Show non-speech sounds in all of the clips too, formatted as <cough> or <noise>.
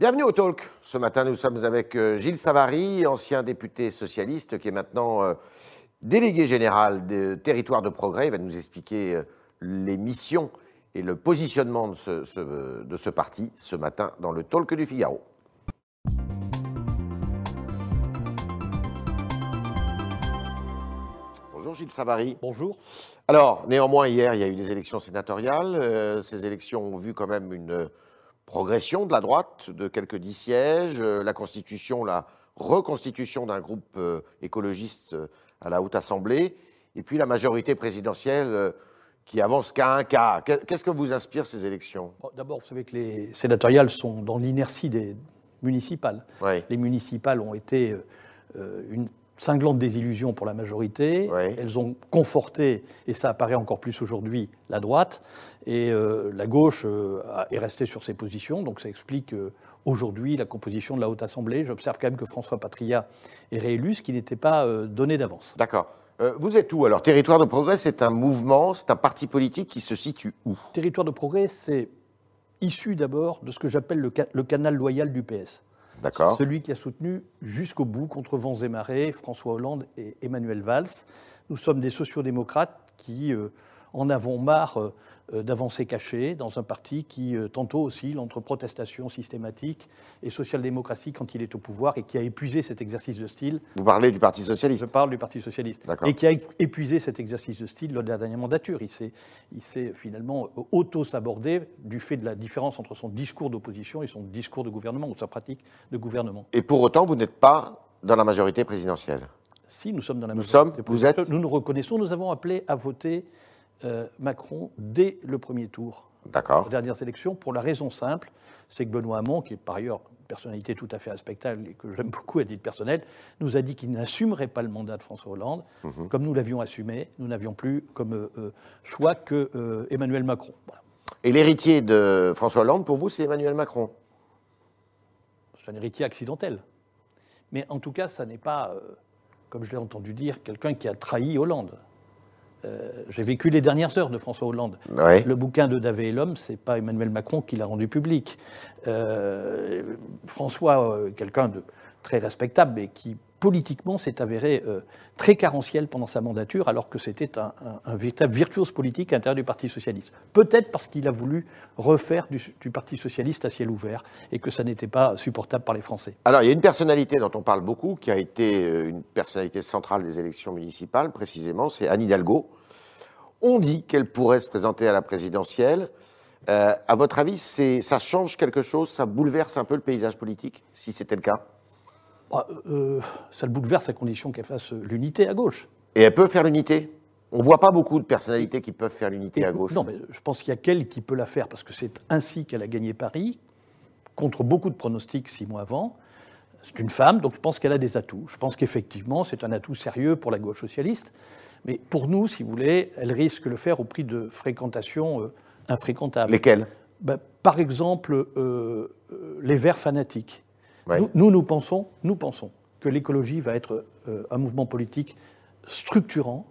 Bienvenue au Talk. Ce matin, nous sommes avec euh, Gilles Savary, ancien député socialiste, qui est maintenant euh, délégué général de Territoire de Progrès. Il va nous expliquer euh, les missions et le positionnement de ce, ce- de ce parti ce matin dans le Talk du Figaro. Bonjour Gilles Savary. Bonjour. Alors, néanmoins, hier, il y a eu des élections sénatoriales. Euh, ces élections ont vu quand même une progression de la droite de quelques dix sièges. Euh, la constitution, la reconstitution d'un groupe euh, écologiste euh, à la Haute Assemblée. Et puis la majorité présidentielle qui avance qu'à un. Qu'est- Qu'est-ce que vous inspire ces élections? Bon, D'abord, vous savez que les sénatoriales sont dans l'inertie des municipales. Oui. Les municipales ont été une cinglante désillusion pour la majorité. Elles ont conforté, et ça apparaît encore plus aujourd'hui, la droite. Et euh, la gauche euh, est restée sur ses positions. Donc ça explique euh, aujourd'hui la composition de la Haute Assemblée. J'observe quand même que François Patria est réélu, ce qui n'était pas donné d'avance. D'accord. Vous êtes où Alors, Territoire de Progrès, c'est un mouvement, c'est un parti politique qui se situe où? Territoire de progrès, c'est issu d'abord de ce que j'appelle le, ca- le canal loyal du PS. Celui qui a soutenu jusqu'au bout, contre vents et marées, François Hollande et Emmanuel Valls. Nous sommes des sociodémocrates qui euh, en avons marre euh, euh, d'avancer cachées dans un parti qui euh, tantôt oscille entre protestation systématique et social-démocratie quand il est au pouvoir et qui a épuisé cet exercice de style. Vous parlez du Parti Je Socialiste parle du Parti socialiste. D'accord. Et qui a épuisé cet exercice de style lors de la dernière mandature. Il s'est, finalement auto-sabordé du fait de la différence entre son discours d'opposition et son discours de gouvernement ou sa pratique de gouvernement. Et pour autant, vous n'êtes pas dans la majorité présidentielle. Si nous sommes dans la Nous majorité sommes- vous êtes- Nous nous reconnaissons, nous avons appelé à voter euh, Macron dès le premier tour D'accord. aux dernières élections pour la raison simple, c'est que Benoît Hamon, qui est par ailleurs une personnalité tout à fait respectable et que j'aime beaucoup à titre personnel, nous a dit qu'il n'assumerait pas le mandat de François Hollande. Mhm. Comme nous l'avions assumé, nous n'avions plus comme euh, euh, choix que euh, Emmanuel Macron. Voilà. Et l'héritier de François Hollande, pour vous, c'est Emmanuel Macron? C'est un héritier accidentel. Mais en tout cas, ça n'est pas, comme je l'ai entendu dire, quelqu'un qui a trahi Hollande. Euh, J'ai vécu les dernières heures de François Hollande. Le bouquin de Davé et l'homme, c'est pas Emmanuel Macron qui l'a rendu public. Euh, François, euh, quelqu'un de très respectable, mais qui politiquement s'est avéré euh, très carentiel pendant sa mandature, alors que c'était un, véritable virtuose politique à l'intérieur du Parti socialiste. Peut-être parce qu'il a voulu refaire du, Parti socialiste à ciel ouvert et que ça n'était pas supportable par les Français. Alors, il y a une personnalité dont on parle beaucoup, qui a été euh, une personnalité centrale des élections municipales, précisément, c'est Anne Hidalgo. On dit qu'elle pourrait se présenter à la présidentielle. Euh, à votre avis, ça change quelque chose Ça bouleverse un peu le paysage politique, si c'était le cas? Bah, euh, ça le bouleverse à condition qu'elle fasse l'unité à gauche. Et elle peut faire l'unité? On ne voit pas beaucoup de personnalités qui peuvent faire l'unité à gauche. Non, mais je pense qu'il y a qu'elle qui peut la faire parce que c'est ainsi qu'elle a gagné Paris, contre beaucoup de pronostics six mois avant. C'est une femme, donc je pense qu'elle a des atouts. Je pense qu'effectivement, c'est un atout sérieux pour la gauche socialiste. Mais pour nous, si vous voulez, elle risque de le faire au prix de fréquentations euh, infréquentables. Lesquelles? Ben, par exemple, euh, euh, les Verts fanatiques. Ouais. Nous, nous, nous pensons, nous pensons que l'écologie va être euh, un mouvement politique structurant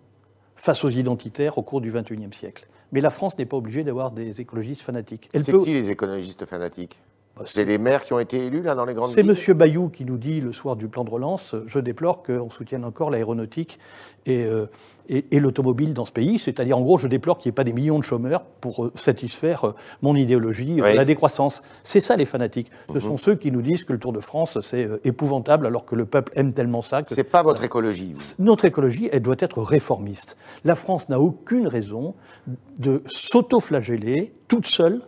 face aux identitaires au cours du XXIe siècle. Mais la France n'est pas obligée d'avoir des écologistes fanatiques. C'est peut- qui les écologistes fanatiques? C'est les maires qui ont été élus là dans les grandes C'est villes M. Bayou qui nous dit le soir du plan de relance Je déplore qu'on soutienne encore l'aéronautique et, euh, et- et l'automobile dans ce pays. C'est-à-dire, en gros, je déplore qu'il n'y ait pas des millions de chômeurs pour euh, satisfaire euh, mon idéologie, Oui. la décroissance. C'est ça les fanatiques. Ce Mhm. sont ceux qui nous disent que le Tour de France, c'est épouvantable alors que le peuple aime tellement ça. que- C'est pas votre écologie. vous. notre écologie, elle doit être réformiste. La France n'a aucune raison de s'auto-flageller toute seule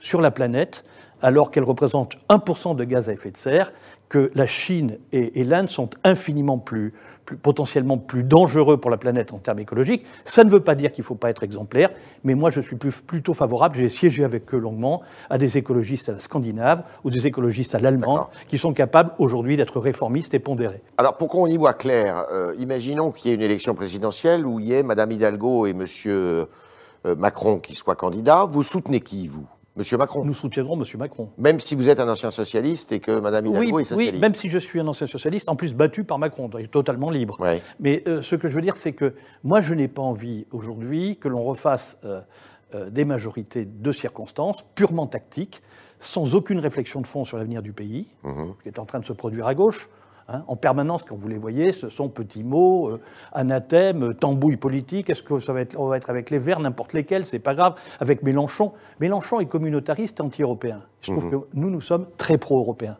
sur la planète, alors qu'elle représente 1% de gaz à effet de serre, que la Chine et, et l'Inde sont infiniment plus, plus- potentiellement plus dangereux pour la planète en termes écologiques. Ça ne veut pas dire qu'il ne faut pas être exemplaire, mais moi je suis plus- plutôt favorable, j'ai siégé avec eux longuement, à des écologistes à la scandinave ou des écologistes à l'allemande, qui sont capables aujourd'hui d'être réformistes et pondérés. Alors, pour qu'on y voit clair, euh, imaginons qu'il y ait une élection présidentielle où il y ait Mme Hidalgo et M. Macron qui soient candidats. Vous soutenez qui, vous? M. Macron Nous soutiendrons M. Macron. Même si vous êtes un ancien socialiste et que Mme Hidalgo Oui, est oui, socialiste même si je suis un ancien socialiste, en plus battu par Macron, donc totalement libre. Ouais. Mais euh, ce que je veux dire, c'est que moi, je n'ai pas envie aujourd'hui que l'on refasse euh, euh, des majorités de circonstances, purement tactiques, sans aucune réflexion de fond sur l'avenir du pays, Mhm. qui est en train de se produire à gauche. Hein. en permanence, quand vous les voyez, ce sont petits mots, euh, anathèmes, euh, tambouilles politiques. Est-ce que ça va être, on va être avec les Verts, n'importe lesquels, c'est pas grave. Avec Mélenchon. Mélenchon est communautariste et anti-européen. Je trouve que nous, nous sommes très pro-européens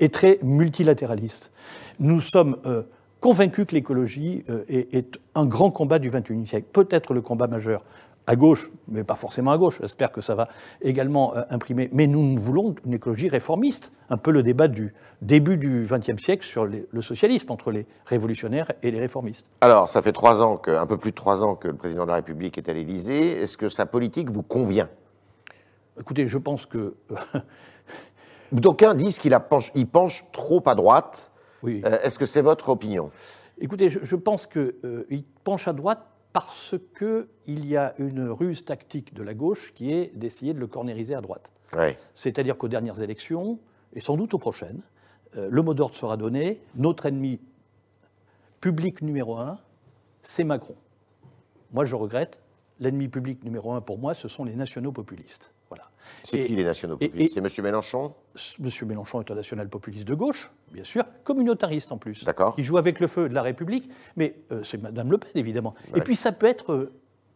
et très multilatéralistes. Nous sommes euh, convaincus que l'écologie euh, est, est un grand combat du XXIe siècle, peut-être le combat majeur à gauche, mais pas forcément à gauche. J'espère que ça va également euh, imprimer. Mais nous voulons une écologie réformiste, un peu le débat du début du XXe siècle sur les- le socialisme entre les révolutionnaires et les réformistes. Alors, ça fait trois ans, que, un peu plus de trois ans que le président de la République est à l'Élysée. Est-ce que sa politique vous convient? Écoutez, je pense que euh, <laughs> D'aucuns disent qu'il penche- il penche trop à droite. oui. Euh, Est-ce que c'est votre opinion? Écoutez, je, je pense qu'il penche à droite parce qu'il y a une ruse tactique de la gauche qui est d'essayer de le cornériser à droite. C'est-à-dire qu'aux dernières élections, et sans doute aux prochaines, euh, le mot d'ordre sera donné, notre ennemi public numéro un, c'est Macron. Moi, je regrette, l'ennemi public numéro un pour moi, ce sont les nationaux populistes. Voilà. C'est qui les nationaux populistes C'est M. Mélenchon Monsieur Mélenchon est un national populiste de gauche, bien sûr, communautariste en plus. D'accord. Il joue avec le feu de la République, mais euh, c'est Madame Le Pen, évidemment. Ouais. Et puis ça peut être euh,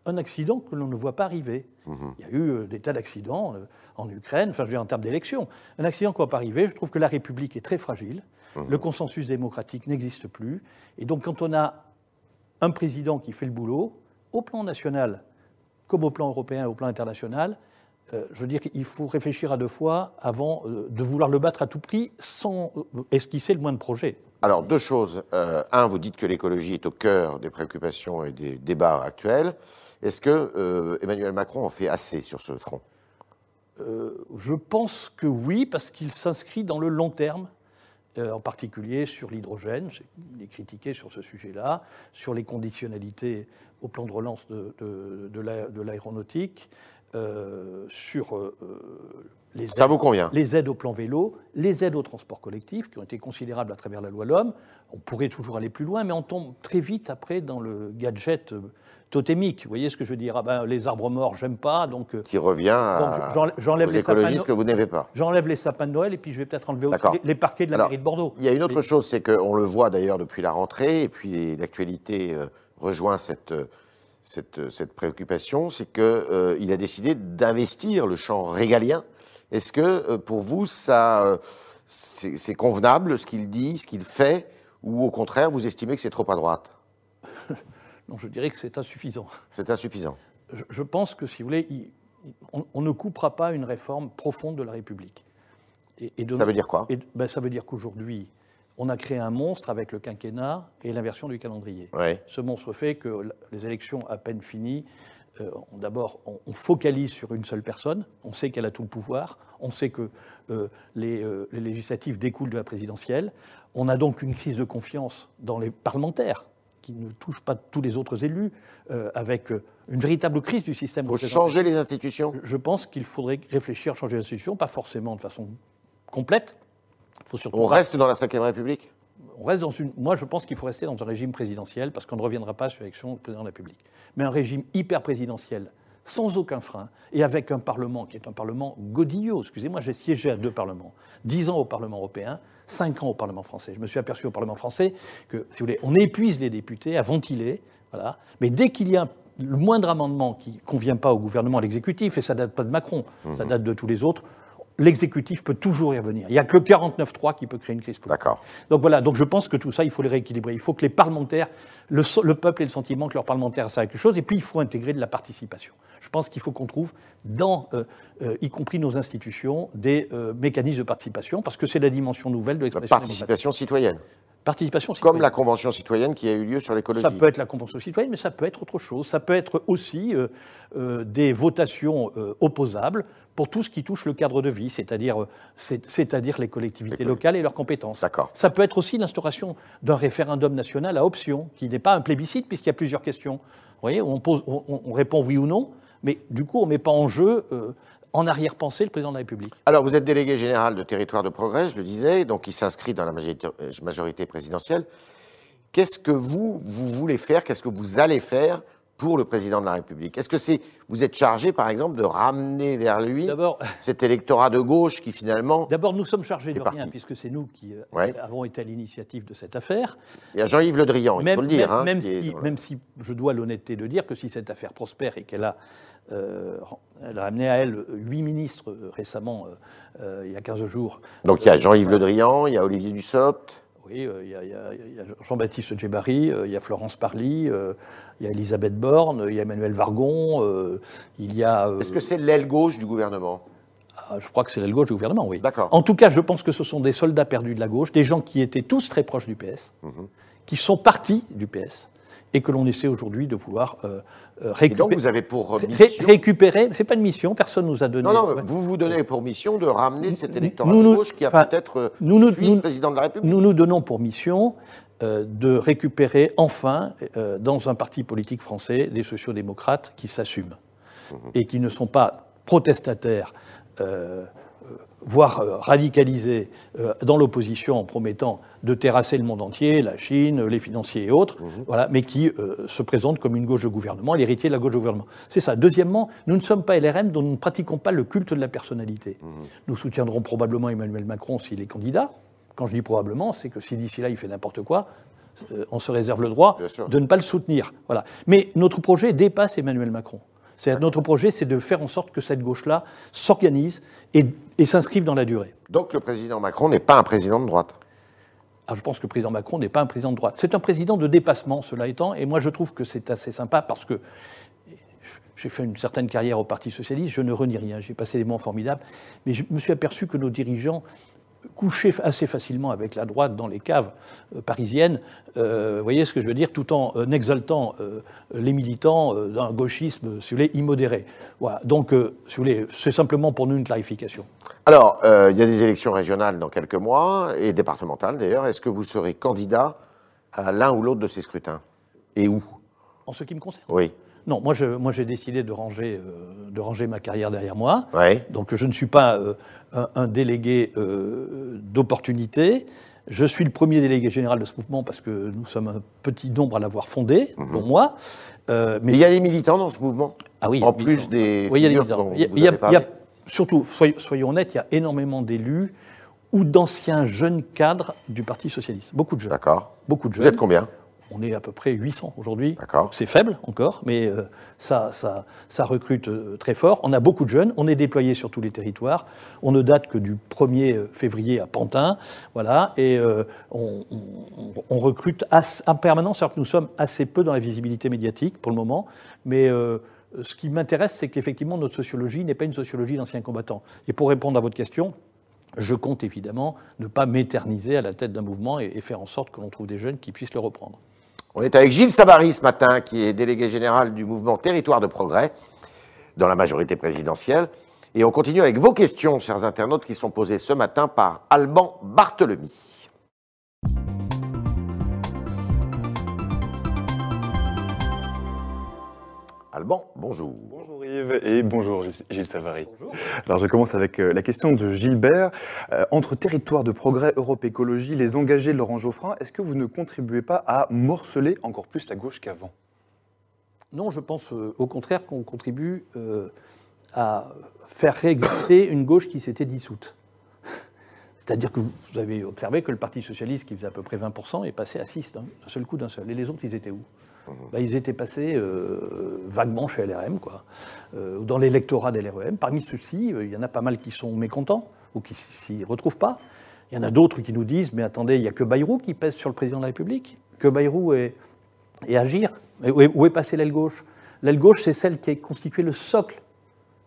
un accident que l'on ne voit pas arriver. Mhm. Il y a eu euh, des tas d'accidents en Ukraine, enfin je veux dire en termes d'élection. Un accident qui ne va pas arriver, je trouve que la République est très fragile, Mhm. le consensus démocratique n'existe plus, et donc quand on a un président qui fait le boulot, au plan national comme au plan européen et au plan international, je veux dire qu'il faut réfléchir à deux fois avant euh, de vouloir le battre à tout prix sans euh, esquisser le moins de projets. Alors, deux choses. Euh, un, vous dites que l'écologie est au cœur des préoccupations et des débats actuels. Est-ce que euh, Emmanuel Macron en fait assez sur ce front? Euh, je pense que oui, parce qu'il s'inscrit dans le long terme, euh, en particulier sur l'hydrogène. Il est critiqué sur ce sujet-là, sur les conditionnalités au plan de relance de, de- de la- de l'aéronautique, euh, sur euh, euh, les Ça aides- vous convient les aides au plan vélo, les aides au transport collectif, qui ont été considérables à travers la loi L'Homme. On pourrait toujours aller plus loin, mais on tombe très vite après dans le gadget totémique. Vous voyez ce que je veux dire? Ah ben, Les arbres morts, j'aime pas, donc, Qui revient à, donc j'en- j'enlève aux les sapins de écologistes que vous n'aimez pas J'enlève les sapins de Noël et puis je vais peut-être enlever aussi les, les parquets de la Alors, mairie de Bordeaux. Il y a une autre Et- chose, c'est qu'on le voit d'ailleurs depuis la rentrée, et puis l'actualité rejoint cette, cette, euh, cette préoccupation, c'est qu'il a décidé d'investir le champ régalien. Est-ce que euh, pour vous, ça, euh, c'est c'est convenable ce qu'il dit, ce qu'il fait, ou au contraire, vous estimez que c'est trop à droite? <laughs> Non, je dirais que c'est insuffisant. C'est insuffisant. Je, je pense que, si vous voulez, il- on, on ne coupera pas une réforme profonde de la République. Et, et de- Ça veut dire quoi? et- ben, Ça veut dire qu'aujourd'hui, on a créé un monstre avec le quinquennat et l'inversion du calendrier. Ouais. Ce monstre fait que les élections à peine finies, euh, d'abord, on, on focalise sur une seule personne, on sait qu'elle a tout le pouvoir, on sait que euh, les, euh, les législatives découlent de la présidentielle, on a donc une crise de confiance dans les parlementaires qui ne touche pas tous les autres élus, avec une véritable crise du système Il faut changer les institutions. Je pense qu'il faudrait réfléchir à changer l'institution, pas forcément de façon complète. Il faut surtout On pas- reste dans la Ve République? On reste dans une. Moi, je pense qu'il faut rester dans un régime présidentiel parce qu'on ne reviendra pas sur l'élection du président de la République. Mais un régime hyper présidentiel, sans aucun frein, et avec un Parlement qui est un Parlement godillot. Excusez-moi, j'ai siégé à deux parlements. Dix ans au Parlement européen, cinq ans au Parlement français. Je me suis aperçu au Parlement français que, si vous voulez, on épuise les députés à ventiler, voilà. Mais dès qu'il y a le moindre amendement qui ne convient pas au gouvernement, à l'exécutif, et ça date pas de Macron, ça date de tous les autres, l'exécutif peut toujours y revenir. Il n'y a que le 49-3 qui peut créer une crise politique. D'accord. Donc voilà, donc je pense que tout ça, il faut les rééquilibrer. Il faut que les parlementaires, le, peuple ait le sentiment que leurs parlementaires savent quelque chose, et puis il faut intégrer de la participation. Je pense qu'il faut qu'on trouve dans, euh, euh, y compris nos institutions, des euh, mécanismes de participation, parce que c'est la dimension nouvelle de La l'expression démocratique. participation citoyenne. Participation Comme citoyenne. la convention citoyenne qui a eu lieu sur l'écologie. Ça peut être la convention citoyenne, mais ça peut être autre chose. Ça peut être aussi euh, euh, des votations euh, opposables pour tout ce qui touche le cadre de vie, c'est-à-dire c'est- c'est-à-dire les collectivités Les locales et leurs compétences. D'accord. Ça peut être aussi l'instauration d'un référendum national à option, qui n'est pas un plébiscite puisqu'il y a plusieurs questions. Vous voyez, on, pose, on, on- on répond oui ou non, mais du coup, on ne met pas en jeu, euh, en arrière-pensée, le président de la République. Alors, vous êtes délégué général de Territoire de Progrès, je le disais, donc il s'inscrit dans la majorité, euh, présidentielle. Qu'est-ce que vous, vous voulez faire, qu'est-ce que vous allez faire pour le président de la République? Est-ce que c'est vous êtes chargé, par exemple, de ramener vers lui cet électorat de gauche qui finalement d'abord, nous sommes chargés de rien, puisque c'est nous qui euh, Ouais. avons été à l'initiative de cette affaire. il y a Jean-Yves Le Drian, il faut le dire. même- hein, même est si, même je dois l'honnêteté de dire que si cette affaire prospère et qu'elle a, elle a amené à elle huit ministres euh, récemment, euh, euh, il y a 15 jours, Donc il y a Jean-Yves Le Drian, il y a Olivier Dussopt. Oui, euh, il y a, Jean-Baptiste Djebari, euh, il y a Florence Parly, euh, il y a Elisabeth Borne, il y a Emmanuel Vargon, euh, il y a. euh, Est-ce que c'est l'aile gauche du gouvernement ah, je crois que c'est l'aile gauche du gouvernement, oui. D'accord. En tout cas, je pense que ce sont des soldats perdus de la gauche, des gens qui étaient tous très proches du PS, Mhm. qui sont partis du PS, et que l'on essaie aujourd'hui de vouloir euh, euh, Et récupérer. donc vous avez pour Ré- mission. récupérer, c'est pas une mission, personne nous a donné. Non, non, Ouais. vous vous donnez pour mission de ramener cet électorat nous, de nous- gauche qui a peut-être euh, nous, nous- fui le président de la République. Nous nous donnons pour mission euh, de récupérer enfin, euh, dans un parti politique français, des sociodémocrates qui s'assument et qui ne sont pas protestataires, euh, euh, voire euh, radicalisés euh, dans l'opposition en promettant de terrasser le monde entier, la Chine, les financiers et autres, voilà, mais qui euh, se présentent comme une gauche de gouvernement, l'héritier de la gauche de gouvernement. C'est ça. Deuxièmement, nous ne sommes pas LRM dont nous ne pratiquons pas le culte de la personnalité. Nous soutiendrons probablement Emmanuel Macron s'il est candidat. Quand je dis probablement, c'est que si d'ici là il fait n'importe quoi, euh, on se réserve le droit de ne pas le soutenir. Voilà. Mais notre projet dépasse Emmanuel Macron. C'est notre projet, c'est de faire en sorte que cette gauche-là s'organise et, et s'inscrive dans la durée. Donc le président Macron n'est pas un président de droite. Alors, je pense que le président Macron n'est pas un président de droite. C'est un président de dépassement, cela étant, et moi je trouve que c'est assez sympa parce que j'ai fait une certaine carrière au Parti socialiste, je ne renie rien, j'ai passé des moments formidables, mais je me suis aperçu que nos dirigeants couchaient assez facilement avec la droite dans les caves euh, parisiennes, euh, vous voyez ce que je veux dire, tout en euh, exaltant les militants d'un gauchisme, si vous voulez, immodéré. Voilà. Donc, si vous voulez, c'est simplement pour nous une clarification. Alors, il y a des élections régionales dans quelques mois, et départementales d'ailleurs. Est-ce que vous serez candidat à l'un ou l'autre de ces scrutins? Et où? En ce qui me concerne? Oui. Non, moi, je, moi, j'ai décidé de ranger, euh, de ranger ma carrière derrière moi. Donc, je ne suis pas euh, un, un délégué euh, d'opportunité. Je suis le premier délégué général de ce mouvement parce que nous sommes un petit nombre à l'avoir fondé, pour moi. Euh, Mais il y a des militants dans ce mouvement ah oui, En militants. plus des Oui, il y a des militants. Il y vous y y a- surtout, soyons, soyons honnêtes, il y a énormément d'élus ou d'anciens jeunes cadres du Parti socialiste. Beaucoup de jeunes. D'accord. Beaucoup de Vous jeunes. êtes combien? On est à peu près 800 aujourd'hui. C'est faible encore, mais euh, ça, ça, ça recrute euh, très fort. On a beaucoup de jeunes, on est déployé sur tous les territoires. On ne date que du 1er février à Pantin, voilà, et euh, on, on- on recrute en permanence, alors que nous sommes assez peu dans la visibilité médiatique pour le moment, mais euh, ce qui m'intéresse, c'est qu'effectivement notre sociologie n'est pas une sociologie d'anciens combattants. Et pour répondre à votre question, je compte évidemment ne pas m'éterniser à la tête d'un mouvement et, et faire en sorte que l'on trouve des jeunes qui puissent le reprendre. On est avec Gilles Savary ce matin, qui est délégué général du mouvement Territoire de Progrès, dans la majorité présidentielle. Et on continue avec vos questions, chers internautes, qui sont posées ce matin par Alban Barthelemy. Alban, bonjour. Bonjour Yves et bonjour Gilles- Savary. Alors je commence avec euh, la question de Gilbert. Euh, entre territoire de progrès, Europe Écologie, les engagés de Laurent Geoffrin, est-ce que vous ne contribuez pas à morceler encore plus la gauche qu'avant? Non, je pense euh, au contraire qu'on contribue euh, à faire réexister une gauche qui s'était dissoute. <laughs> C'est-à-dire que vous avez observé que le Parti socialiste, qui faisait à peu près 20%, est passé à 6 d'un d'un seul coup, d'un seul. Et les autres, ils étaient où? Ben, Ils étaient passés euh, vaguement chez LRM, quoi, euh, ou dans l'électorat des LREM. Parmi ceux-ci, euh, il y en a pas mal qui sont mécontents ou qui s'y retrouvent pas. Il y en a d'autres qui nous disent Mais attendez, il n'y a que Bayrou qui pèse sur le président de la République, que Bayrou est, et agir? Et où est, où est passée l'aile gauche? L'aile gauche, c'est celle qui a constitué le socle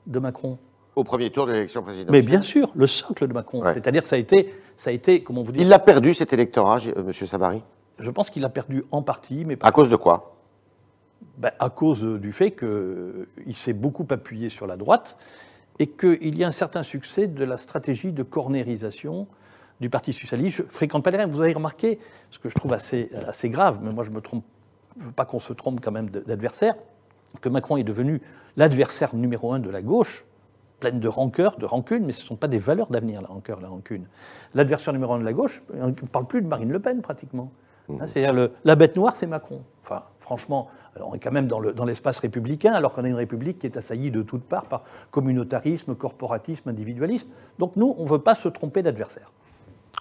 de Macron. Au premier tour de l'élection présidentielle. Mais bien sûr, le socle de Macron. Ouais. C'est-à-dire ça a été, ça a été, comment vous dire, Il l'a perdu, cet électorat, Monsieur Savary? Je pense qu'il a perdu en partie, mais pas À cause de quoi? Ben, à cause du fait qu'il s'est beaucoup appuyé sur la droite et qu'il y a un certain succès de la stratégie de cornérisation du Parti socialiste. Je fréquente pas les. Vous avez remarqué, ce que je trouve assez, assez grave, mais moi je me trompe, je veux pas qu'on se trompe quand même d'adversaire, que Macron est devenu l'adversaire numéro un de la gauche, pleine de rancœur, de rancune, mais ce ne sont pas des valeurs d'avenir, la rancœur, la rancune. L'adversaire numéro un de la gauche, on ne parle plus de Marine Le Pen pratiquement. Hein, C'est-à-dire la bête noire, c'est Macron. Enfin, franchement, on est quand même dans l'espace républicain, alors qu'on a une république qui est assaillie de toutes parts par communautarisme, corporatisme, individualisme. Donc nous, on ne veut pas se tromper d'adversaire.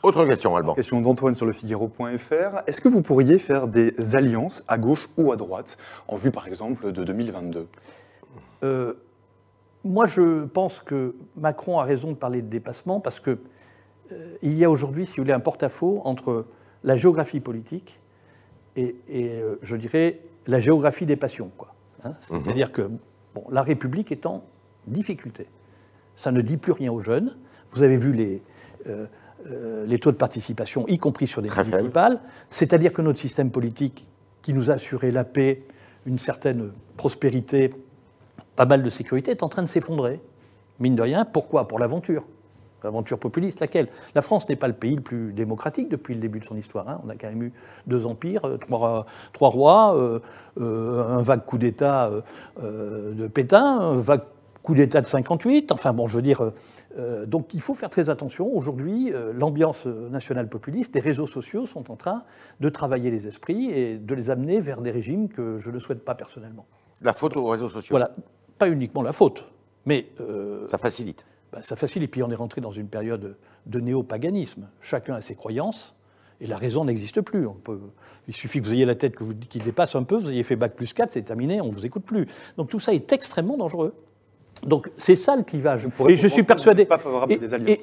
Autre question, Alban. Question d'Antoine sur le Figaro.fr. Est-ce que vous pourriez faire des alliances à gauche ou à droite, en vue par exemple de 2022 euh, Moi, je pense que Macron a raison de parler de dépassement parce qu'il euh, y a aujourd'hui, si vous voulez, un porte-à-faux entre la géographie politique et, euh, je dirais, la géographie des passions. Hein. Mhm. C'est-à-dire que bon, la République est en difficulté. Ça ne dit plus rien aux jeunes. Vous avez vu les, euh, les taux de participation, y compris sur des municipales. C'est-à-dire que notre système politique, qui nous a assuré la paix, une certaine prospérité, pas mal de sécurité, est en train de s'effondrer. Mine de rien, pourquoi? Pour l'aventure. L'aventure populiste, laquelle La France n'est pas le pays le plus démocratique depuis le début de son histoire. Hein. On a quand même eu deux empires, euh, trois, rois, euh, un vague coup d'État de Pétain, un vague coup d'État de 58. Enfin bon, je veux dire, euh, donc il faut faire très attention. Aujourd'hui, euh, l'ambiance nationale populiste, les réseaux sociaux sont en train de travailler les esprits et de les amener vers des régimes que je ne souhaite pas personnellement. La faute aux réseaux sociaux Voilà, pas uniquement la faute, mais... Euh, ça facilite. Ben, ça facilite, et puis on est rentré dans une période de néo-paganisme. Chacun a ses croyances, et la raison n'existe plus. On peut, il suffit que vous ayez la tête qui dépasse un peu, vous ayez fait bac plus 4, c'est terminé, on ne vous écoute plus. Donc tout ça est extrêmement dangereux. Donc c'est ça le clivage. Et je suis persuadé.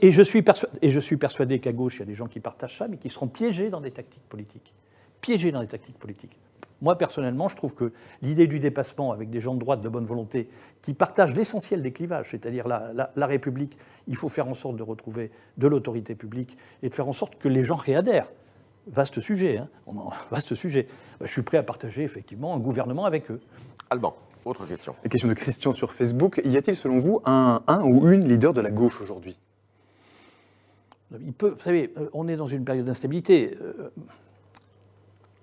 Et, je suis persuadé, et je suis persuadé qu'à gauche il y a des gens qui partagent ça, mais qui seront piégés dans des tactiques politiques. Piégés dans des tactiques politiques. Moi personnellement, je trouve que l'idée du dépassement avec des gens de droite de bonne volonté qui partagent l'essentiel des clivages, c'est-à-dire la, République, il faut faire en sorte de retrouver de l'autorité publique et de faire en sorte que les gens réadhèrent. Vaste sujet, hein <laughs> vaste sujet. Ben, je suis prêt à partager effectivement un gouvernement avec eux. Alban. Autre question. La question de Christian sur Facebook. Y a-t-il, selon vous, un, un ou une leader de la gauche aujourd'hui? Il peut. Vous savez, euh, on est dans une période d'instabilité.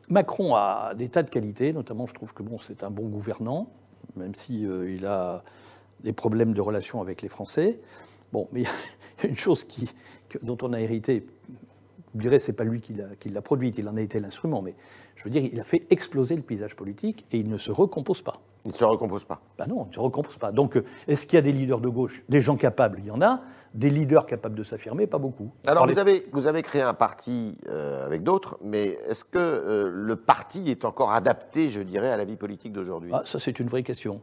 Euh, Macron a des tas de qualités, notamment je trouve que bon, c'est un bon gouvernant, même si, il a des problèmes de relations avec les Français. Bon, mais <laughs> il y a une chose qui, dont on a hérité, je dirais, c'est pas lui qui l'a produite, il en a été l'instrument, mais je veux dire, il a fait exploser le paysage politique et il ne se recompose pas. Il ne se recompose pas Ben non, il ne se recompose pas. Donc, euh, est-ce qu'il y a des leaders de gauche? Des gens capables, il y en a. Des leaders capables de s'affirmer, pas beaucoup. Alors, vous, avez, vous avez créé un parti euh, avec d'autres, mais est-ce que euh, le parti est encore adapté, je dirais, à la vie politique d'aujourd'hui? Ah, Ça, c'est une vraie question.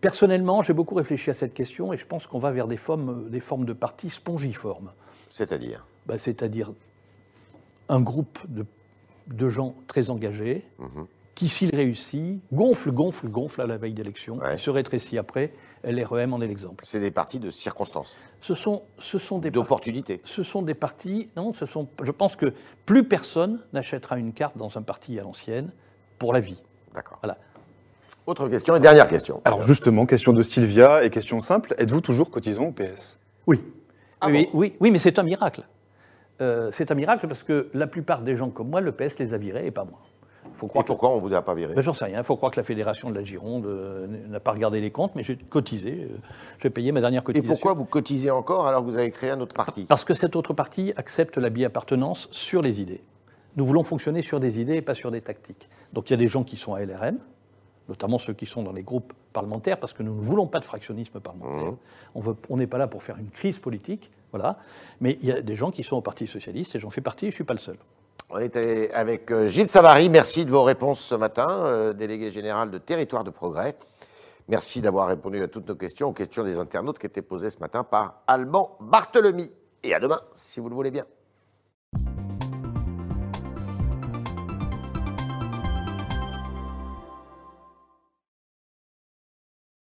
Personnellement, j'ai beaucoup réfléchi à cette question et je pense qu'on va vers des formes, des formes de partis spongiformes. C'est-à-dire? Ben, C'est-à-dire un groupe de de gens très engagés, mhm. qui, s'il réussit, gonfle, gonfle, gonfle à la veille d'élection, se rétrécit après. LREM en est l'exemple. C'est des partis de circonstances. Ce sont, ce sont des d'opportunités. Ce sont des partis. Non, ce sont. Je pense que plus personne n'achètera une carte dans un parti à l'ancienne pour la vie. D'accord. Voilà. Autre question et dernière question. Alors justement, question de Sylvia et question simple. Êtes-vous toujours cotisant au PS Oui. Ah oui, oui, oui, mais c'est un miracle. Euh, c'est un miracle parce que la plupart des gens comme moi, le PS les a virés et pas moi. Faut croire et pourquoi on ne vous a pas viré ben, J'en sais rien. Il faut croire que la fédération de la Gironde euh, n'a pas regardé les comptes, mais j'ai cotisé. Euh, j'ai payé ma dernière cotisation. Et pourquoi vous cotisez encore alors que vous avez créé un autre parti? Parce que cet autre parti accepte la bi-appartenance sur les idées. Nous voulons fonctionner sur des idées et pas sur des tactiques. Donc il y a des gens qui sont à LRM, notamment ceux qui sont dans les groupes parlementaires, parce que nous ne voulons pas de fractionnisme parlementaire. Mmh. On n'est pas là pour faire une crise politique, voilà. Mais il y a des gens qui sont au Parti socialiste, et j'en fais partie, je ne suis pas le seul. On était avec euh, Gilles Savary. Merci de vos réponses ce matin, euh, délégué général de Territoire de Progrès. Merci d'avoir répondu à toutes nos questions, aux questions des internautes qui étaient posées ce matin par Alban Barthelemy. Et à demain, si vous le voulez bien.